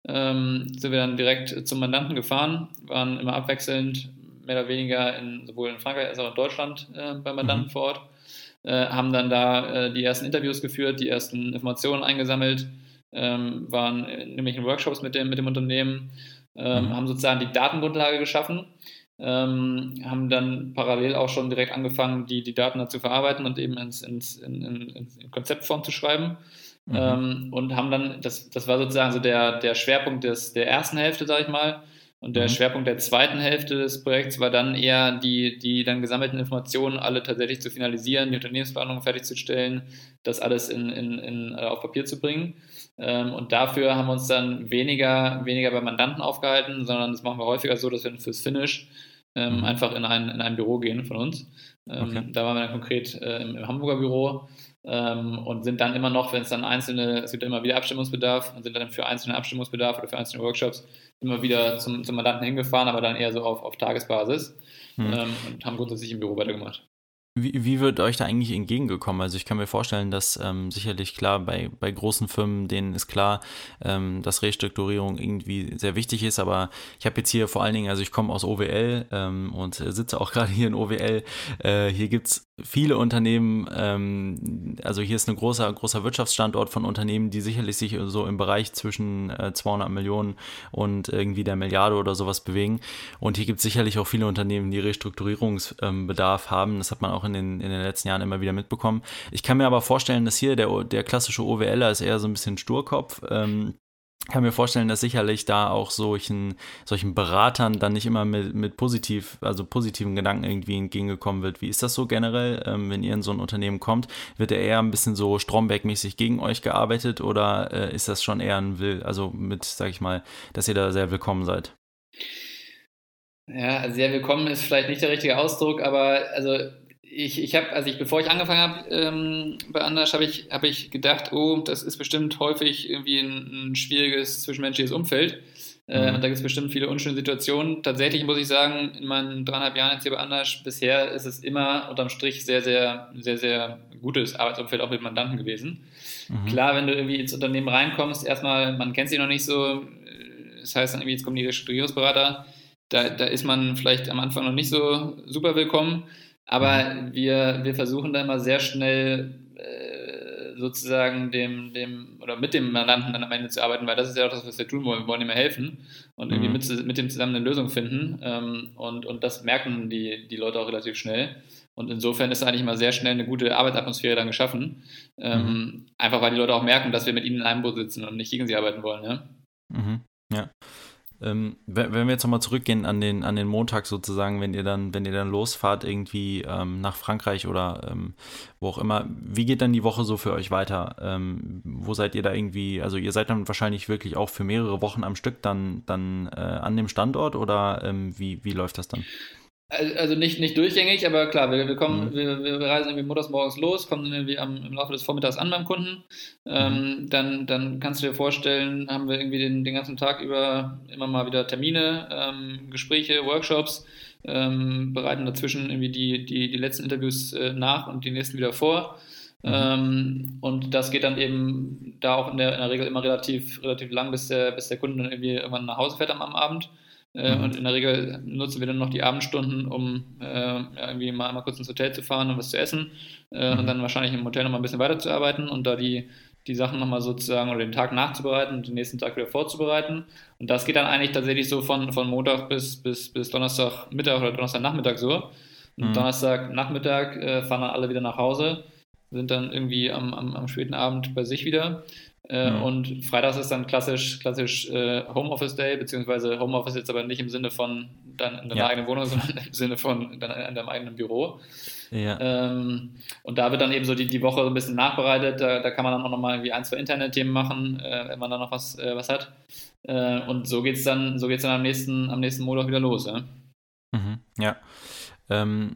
ähm, sind wir dann direkt zum Mandanten gefahren, waren immer abwechselnd, mehr oder weniger in, sowohl in Frankreich als auch in Deutschland äh, beim Mandanten mhm. vor Ort, äh, haben dann da äh, die ersten Interviews geführt, die ersten Informationen eingesammelt, ähm, waren in irgendwelchen Workshops mit dem, mit dem Unternehmen, ähm, mhm. haben sozusagen die Datengrundlage geschaffen ähm, haben dann parallel auch schon direkt angefangen, die, die Daten zu verarbeiten und eben ins, ins, in, in, in Konzeptform zu schreiben. Mhm. Ähm, und haben dann, das, das war sozusagen so der, der Schwerpunkt des, der ersten Hälfte, sage ich mal. Und der mhm. Schwerpunkt der zweiten Hälfte des Projekts war dann eher die, die dann gesammelten Informationen alle tatsächlich zu finalisieren, die Unternehmensplanung fertigzustellen, das alles in, in, in, äh, auf Papier zu bringen. Ähm, und dafür haben wir uns dann weniger, weniger bei Mandanten aufgehalten, sondern das machen wir häufiger so, dass wir fürs Finish ähm, mhm. einfach in ein, in ein Büro gehen von uns. Ähm, okay. Da waren wir dann konkret äh, im, im, Hamburger Büro ähm, und sind dann immer noch, wenn es dann einzelne, es gibt immer wieder Abstimmungsbedarf und sind dann für einzelne Abstimmungsbedarf oder für einzelne Workshops immer wieder zum, zum Mandanten hingefahren, aber dann eher so auf, auf Tagesbasis mhm. Ähm, und haben grundsätzlich im Büro weitergemacht. Wie, wie wird euch da eigentlich entgegengekommen? Also ich kann mir vorstellen, dass ähm, sicherlich klar bei, bei großen Firmen, denen ist klar, ähm, dass Restrukturierung irgendwie sehr wichtig ist, aber ich habe jetzt hier vor allen Dingen, also ich komme aus OWL ähm, und sitze auch gerade hier in OWL. Äh, hier gibt es viele Unternehmen, ähm, also hier ist ein großer, großer Wirtschaftsstandort von Unternehmen, die sicherlich sich so im Bereich zwischen äh, 200 Millionen und irgendwie der Milliarde oder sowas bewegen. Und hier gibt es sicherlich auch viele Unternehmen, die Restrukturierungsbedarf haben. Das hat man auch in den, in den letzten Jahren immer wieder mitbekommen. Ich kann mir aber vorstellen, dass hier der, der klassische OWLer ist eher so ein bisschen Sturkopf. Ähm, kann mir vorstellen, dass sicherlich da auch solchen, solchen Beratern dann nicht immer mit, mit positiv, also positiven Gedanken irgendwie entgegengekommen wird. Wie ist das so generell, ähm, wenn ihr in so ein Unternehmen kommt? Wird er eher ein bisschen so Stromberg-mäßig gegen euch gearbeitet oder äh, ist das schon eher ein Will, also mit, sag ich mal, dass ihr da sehr willkommen seid? Ja, sehr willkommen ist vielleicht nicht der richtige Ausdruck, aber also ich, ich habe, also ich, bevor ich angefangen habe ähm, bei Anders, habe ich, hab ich gedacht, oh, das ist bestimmt häufig irgendwie ein, ein schwieriges zwischenmenschliches Umfeld. Äh, mhm. und da gibt es bestimmt viele unschöne Situationen. Tatsächlich muss ich sagen, in meinen dreieinhalb Jahren jetzt hier bei Anders, bisher ist es immer unterm Strich sehr, sehr, sehr, sehr gutes Arbeitsumfeld auch mit Mandanten gewesen. Mhm. Klar, wenn du irgendwie ins Unternehmen reinkommst, erstmal, man kennt sie noch nicht so, das heißt dann irgendwie, jetzt kommen die Restrukturierungsberater, da, da ist man vielleicht am Anfang noch nicht so super willkommen. Aber wir, wir versuchen da immer sehr schnell äh, sozusagen dem, dem oder mit dem Mandanten dann am Ende zu arbeiten, weil das ist ja auch das, was wir tun wollen. Wir wollen ihm helfen und irgendwie mhm. mit, mit dem zusammen eine Lösung finden. Ähm, und, und das merken die, die Leute auch relativ schnell. Und insofern ist eigentlich mal sehr schnell eine gute Arbeitsatmosphäre dann geschaffen. Ähm, mhm. Einfach weil die Leute auch merken, dass wir mit ihnen in einem Boot sitzen und nicht gegen sie arbeiten wollen. Ja. Mhm. ja. Ähm, wenn wir jetzt nochmal zurückgehen an den, an den Montag sozusagen, wenn ihr dann, wenn ihr dann losfahrt irgendwie ähm, nach Frankreich oder ähm, wo auch immer, wie geht dann die Woche so für euch weiter? Ähm, wo seid ihr da irgendwie, also ihr seid dann wahrscheinlich wirklich auch für mehrere Wochen am Stück dann, dann äh, an dem Standort oder ähm, wie, wie läuft das dann? Also nicht, nicht durchgängig, aber klar, wir, wir kommen, mhm. wir, wir reisen irgendwie montags morgens los, kommen irgendwie am, im Laufe des Vormittags an beim Kunden. Ähm, mhm. dann, dann kannst du dir vorstellen, haben wir irgendwie den, den ganzen Tag über immer mal wieder Termine, ähm, Gespräche, Workshops, ähm, bereiten dazwischen irgendwie die, die, die letzten Interviews äh, nach und die nächsten wieder vor. Mhm. Ähm, und das geht dann eben da auch in der, in der Regel immer relativ, relativ lang, bis der, bis der Kunde dann irgendwie irgendwann nach Hause fährt am, am Abend. Äh, mhm. Und in der Regel nutzen wir dann noch die Abendstunden, um äh, irgendwie mal einmal kurz ins Hotel zu fahren und was zu essen äh, mhm. und dann wahrscheinlich im Hotel nochmal ein bisschen weiterzuarbeiten und da die, die Sachen nochmal sozusagen oder den Tag nachzubereiten und den nächsten Tag wieder vorzubereiten. Und das geht dann eigentlich tatsächlich so von, von Montag bis, bis, bis Donnerstag Mittag oder Donnerstag Nachmittag so. Und mhm. Donnerstag Nachmittag äh, fahren dann alle wieder nach Hause, sind dann irgendwie am, am, am späten Abend bei sich wieder. Äh, mhm. Und Freitags ist dann klassisch, klassisch äh, Homeoffice Day, beziehungsweise Homeoffice jetzt aber nicht im Sinne von dann in deiner ja. eigenen Wohnung, sondern im Sinne von dann in deinem eigenen Büro. Ja. Ähm, und da wird dann eben so die, die Woche so ein bisschen nachbereitet. Da, da kann man dann auch nochmal irgendwie ein, zwei Internetthemen machen, äh, wenn man da noch was, äh, was hat. Äh, und so geht es dann, so geht's dann am nächsten, am nächsten Montag wieder los. Ja. Mhm, ja. Ähm,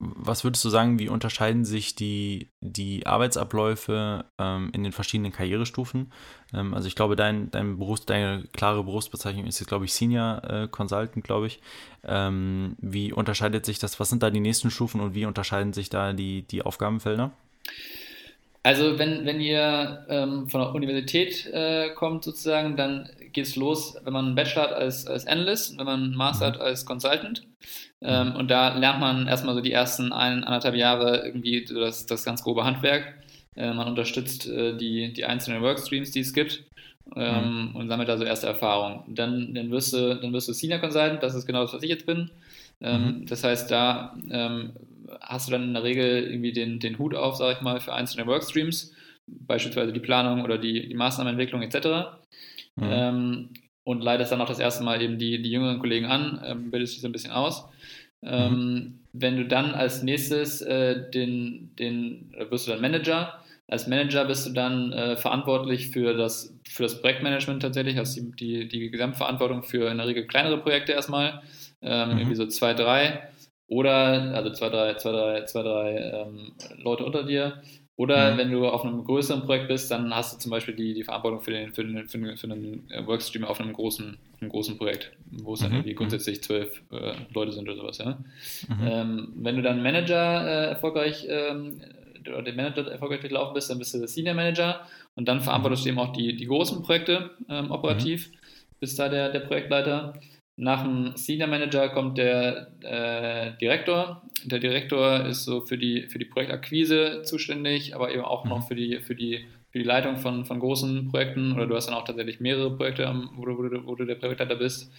was würdest du sagen, wie unterscheiden sich die, die Arbeitsabläufe ähm, in den verschiedenen Karrierestufen? Ähm, also ich glaube, dein, dein Berufs-, deine klare Berufsbezeichnung ist jetzt, glaube ich, Senior äh, Consultant, glaube ich. Ähm, wie unterscheidet sich das? Was sind da die nächsten Stufen und wie unterscheiden sich da die, die Aufgabenfelder? Also wenn, wenn ihr ähm, von der Universität äh, kommt sozusagen, dann geht es los, wenn man einen Bachelor hat als, als Analyst, wenn man einen Master hat als Consultant. Ähm, und da lernt man erstmal so die ersten ein, anderthalb Jahre irgendwie so das, das ganz grobe Handwerk. Äh, man unterstützt äh, die, die einzelnen Workstreams, die es gibt. Ähm, mhm. und sammelt da so erste Erfahrungen. Dann, dann, wirst du, dann wirst du Senior Consultant, das ist genau das, was ich jetzt bin. Ähm, mhm. Das heißt, da ähm, hast du dann in der Regel irgendwie den, den Hut auf, sage ich mal, für einzelne Workstreams, beispielsweise die Planung oder die, die Maßnahmenentwicklung etc. Mhm. Ähm, und leitest dann auch das erste Mal eben die, die jüngeren Kollegen an, ähm, bildest dich so ein bisschen aus. Ähm, mhm. Wenn du dann als nächstes äh, den, den, wirst du dann Manager. Als Manager bist du dann äh, verantwortlich für das, für das Projektmanagement tatsächlich, hast die, die, die Gesamtverantwortung für in der Regel kleinere Projekte erstmal, ähm, mhm. irgendwie so zwei, drei. Oder, also zwei, drei, zwei, drei, zwei, drei ähm, Leute unter dir. Oder mhm. wenn du auf einem größeren Projekt bist, dann hast du zum Beispiel die, die Verantwortung für, den, für, den, für, den, für einen äh, Workstream auf einem großen, auf einem großen Projekt, wo es dann mhm. irgendwie grundsätzlich zwölf äh, Leute sind oder sowas. Ja? Mhm. Ähm, wenn du dann Manager äh, erfolgreich ähm, oder den Manager erfolgreich durchlaufen bist, dann bist du der Senior Manager und dann verantwortest du eben auch die, die großen Projekte ähm, operativ, mhm. bist da der, der Projektleiter. Nach dem Senior Manager kommt der äh, Direktor. Der Direktor ist so für die, für die Projektakquise zuständig, aber eben auch noch mhm. für die, für die, für die Leitung von, von großen Projekten. Oder du hast dann auch tatsächlich mehrere Projekte, wo du, wo du, wo du der Projektleiter bist.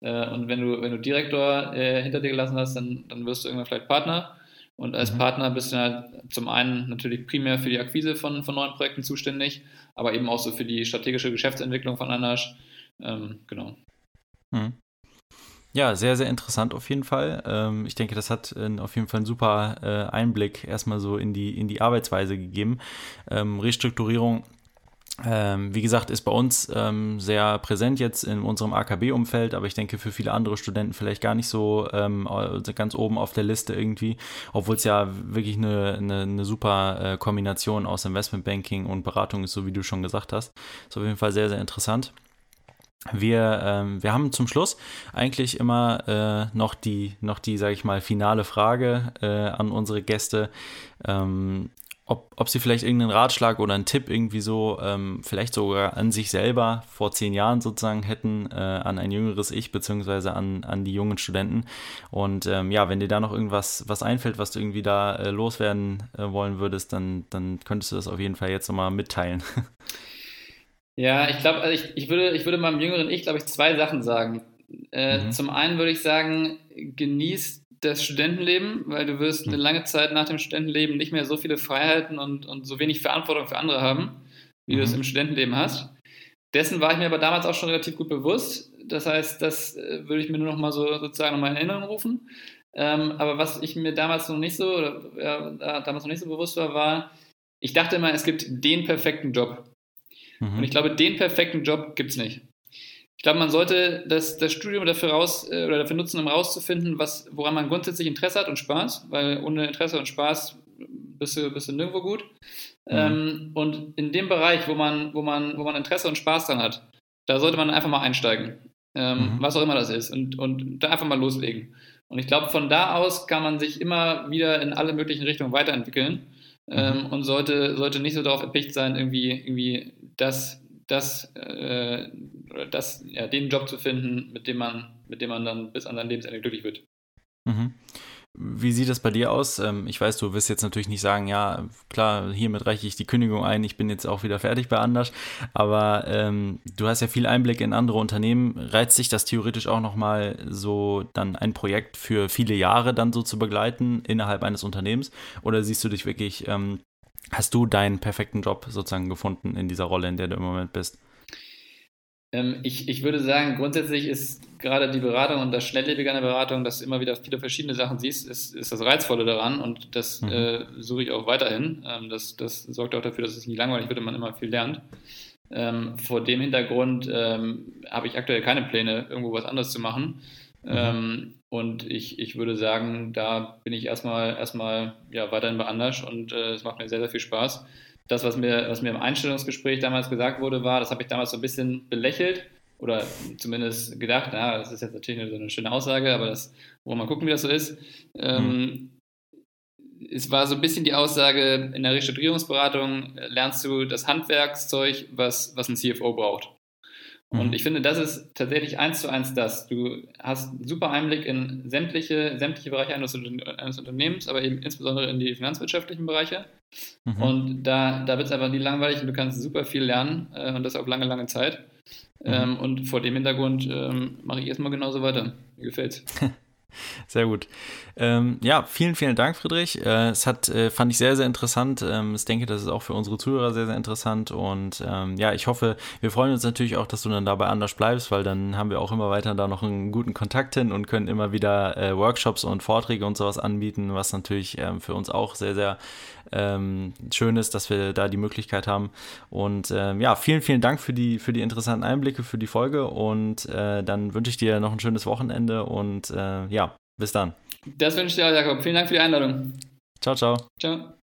Äh, und wenn du, wenn du Direktor äh, hinter dir gelassen hast, dann, dann wirst du irgendwann vielleicht Partner. Und als mhm. Partner bist du halt zum einen natürlich primär für die Akquise von, von neuen Projekten zuständig, aber eben auch so für die strategische Geschäftsentwicklung von Anasch. Ähm, genau. Mhm. Ja, sehr, sehr interessant auf jeden Fall. Ähm, ich denke, das hat äh, auf jeden Fall einen super äh, Einblick erstmal so in die, in die Arbeitsweise gegeben. Ähm, Restrukturierung ähm, wie gesagt, ist bei uns ähm, sehr präsent jetzt in unserem AKB-Umfeld, aber ich denke für viele andere Studenten vielleicht gar nicht so ähm, ganz oben auf der Liste irgendwie, obwohl es ja wirklich eine, eine, eine super äh, Kombination aus Investmentbanking und Beratung ist, so wie du schon gesagt hast. Ist auf jeden Fall sehr, sehr interessant. Wir, ähm, wir haben zum Schluss eigentlich immer äh, noch die, noch die, sage ich mal, finale Frage äh, an unsere Gäste, ähm, ob, ob sie vielleicht irgendeinen Ratschlag oder einen Tipp irgendwie so, ähm, vielleicht sogar an sich selber vor zehn Jahren sozusagen hätten, äh, an ein jüngeres Ich, beziehungsweise an, an die jungen Studenten. Und ähm, ja, wenn dir da noch irgendwas was einfällt, was du irgendwie da äh, loswerden äh, wollen würdest, dann, dann könntest du das auf jeden Fall jetzt nochmal mitteilen. Ja, ich glaube, also ich, ich, würde, ich würde meinem jüngeren Ich, glaube ich, zwei Sachen sagen. Äh, mhm. Zum einen würde ich sagen, genieß das Studentenleben, weil du wirst eine mhm. lange Zeit nach dem Studentenleben nicht mehr so viele Freiheiten und, und so wenig Verantwortung für andere haben, wie mhm. du es mhm. im Studentenleben hast. Dessen war ich mir aber damals auch schon relativ gut bewusst. Das heißt, das äh, würde ich mir nur noch mal so sozusagen nochmal in Erinnerung rufen. Ähm, aber was ich mir damals noch nicht so, oder ja, damals noch nicht so bewusst war, war, ich dachte immer, es gibt den perfekten Job. Mhm. Und ich glaube, den perfekten Job gibt es nicht. Ich glaube, man sollte das, das Studium dafür, raus, äh, oder dafür nutzen, um herauszufinden, was, woran man grundsätzlich Interesse hat und Spaß, weil ohne Interesse und Spaß bist du, bist du nirgendwo gut. Mhm. Ähm, und in dem Bereich, wo man, wo, man, wo man Interesse und Spaß dran hat, da sollte man einfach mal einsteigen. Ähm, mhm. Was auch immer das ist. Und, und da einfach mal loslegen. Und ich glaube, von da aus kann man sich immer wieder in alle möglichen Richtungen weiterentwickeln ähm, mhm. und sollte, sollte nicht so darauf erpicht sein, irgendwie, irgendwie das, das, äh, das, ja, den Job zu finden, mit dem man, mit dem man dann bis an sein Lebensende glücklich wird. Mhm. Wie sieht das bei dir aus? Ähm, ich weiß, du wirst jetzt natürlich nicht sagen, ja, klar, hiermit reiche ich die Kündigung ein, ich bin jetzt auch wieder fertig bei Anders, aber ähm, du hast ja viel Einblick in andere Unternehmen. Reizt sich das theoretisch auch nochmal so, dann ein Projekt für viele Jahre dann so zu begleiten innerhalb eines Unternehmens? Oder siehst du dich wirklich, ähm, hast du deinen perfekten Job sozusagen gefunden in dieser Rolle, in der du im Moment bist? Ähm, ich, ich würde sagen, grundsätzlich ist gerade die Beratung und das Schnelllebige an der Beratung, dass du immer wieder viele verschiedene Sachen siehst, ist, ist das Reizvolle daran und das mhm. äh, suche ich auch weiterhin. Ähm, das, das sorgt auch dafür, dass es nicht langweilig wird und man immer viel lernt. Ähm, vor dem Hintergrund ähm, habe ich aktuell keine Pläne, irgendwo was anderes zu machen. Mhm. Ähm, und ich, ich würde sagen, da bin ich erstmal, erstmal ja, weiterhin bei Anders und äh, es macht mir sehr, sehr viel Spaß. Das, was mir, was mir im Einstellungsgespräch damals gesagt wurde, war, das habe ich damals so ein bisschen belächelt oder zumindest gedacht, na, das ist jetzt natürlich so eine schöne Aussage, aber das, wollen wir mal gucken, wie das so ist. Ähm, mhm. Es war so ein bisschen die Aussage, in der Restrukturierungsberatung lernst du das Handwerkszeug, was, was ein CFO braucht. Und mhm. ich finde, das ist tatsächlich eins zu eins das. Du hast einen super Einblick in sämtliche, sämtliche Bereiche eines, eines Unternehmens, aber eben insbesondere in die finanzwirtschaftlichen Bereiche. Mhm. Und da, da wird es einfach nie langweilig und du kannst super viel lernen äh, und das auf lange, lange Zeit. Mhm. Ähm, und vor dem Hintergrund ähm, mache ich erstmal genauso weiter. Mir gefällt's. Sehr gut. Ähm, ja, vielen, vielen Dank, Friedrich. Äh, es hat, äh, fand ich sehr, sehr interessant. Ähm, ich denke, das ist auch für unsere Zuhörer sehr, sehr interessant. Und ähm, ja, ich hoffe, wir freuen uns natürlich auch, dass du dann dabei anders bleibst, weil dann haben wir auch immer weiter da noch einen guten Kontakt hin und können immer wieder äh, Workshops und Vorträge und sowas anbieten, was natürlich ähm, für uns auch sehr, sehr ähm, schön ist, dass wir da die Möglichkeit haben. Und ähm, ja, vielen, vielen Dank für die, für die interessanten Einblicke, für die Folge. Und äh, dann wünsche ich dir noch ein schönes Wochenende und äh, ja, bis dann. Das wünsche ich dir auch, Jakob. Vielen Dank für die Einladung. Ciao, ciao. Ciao.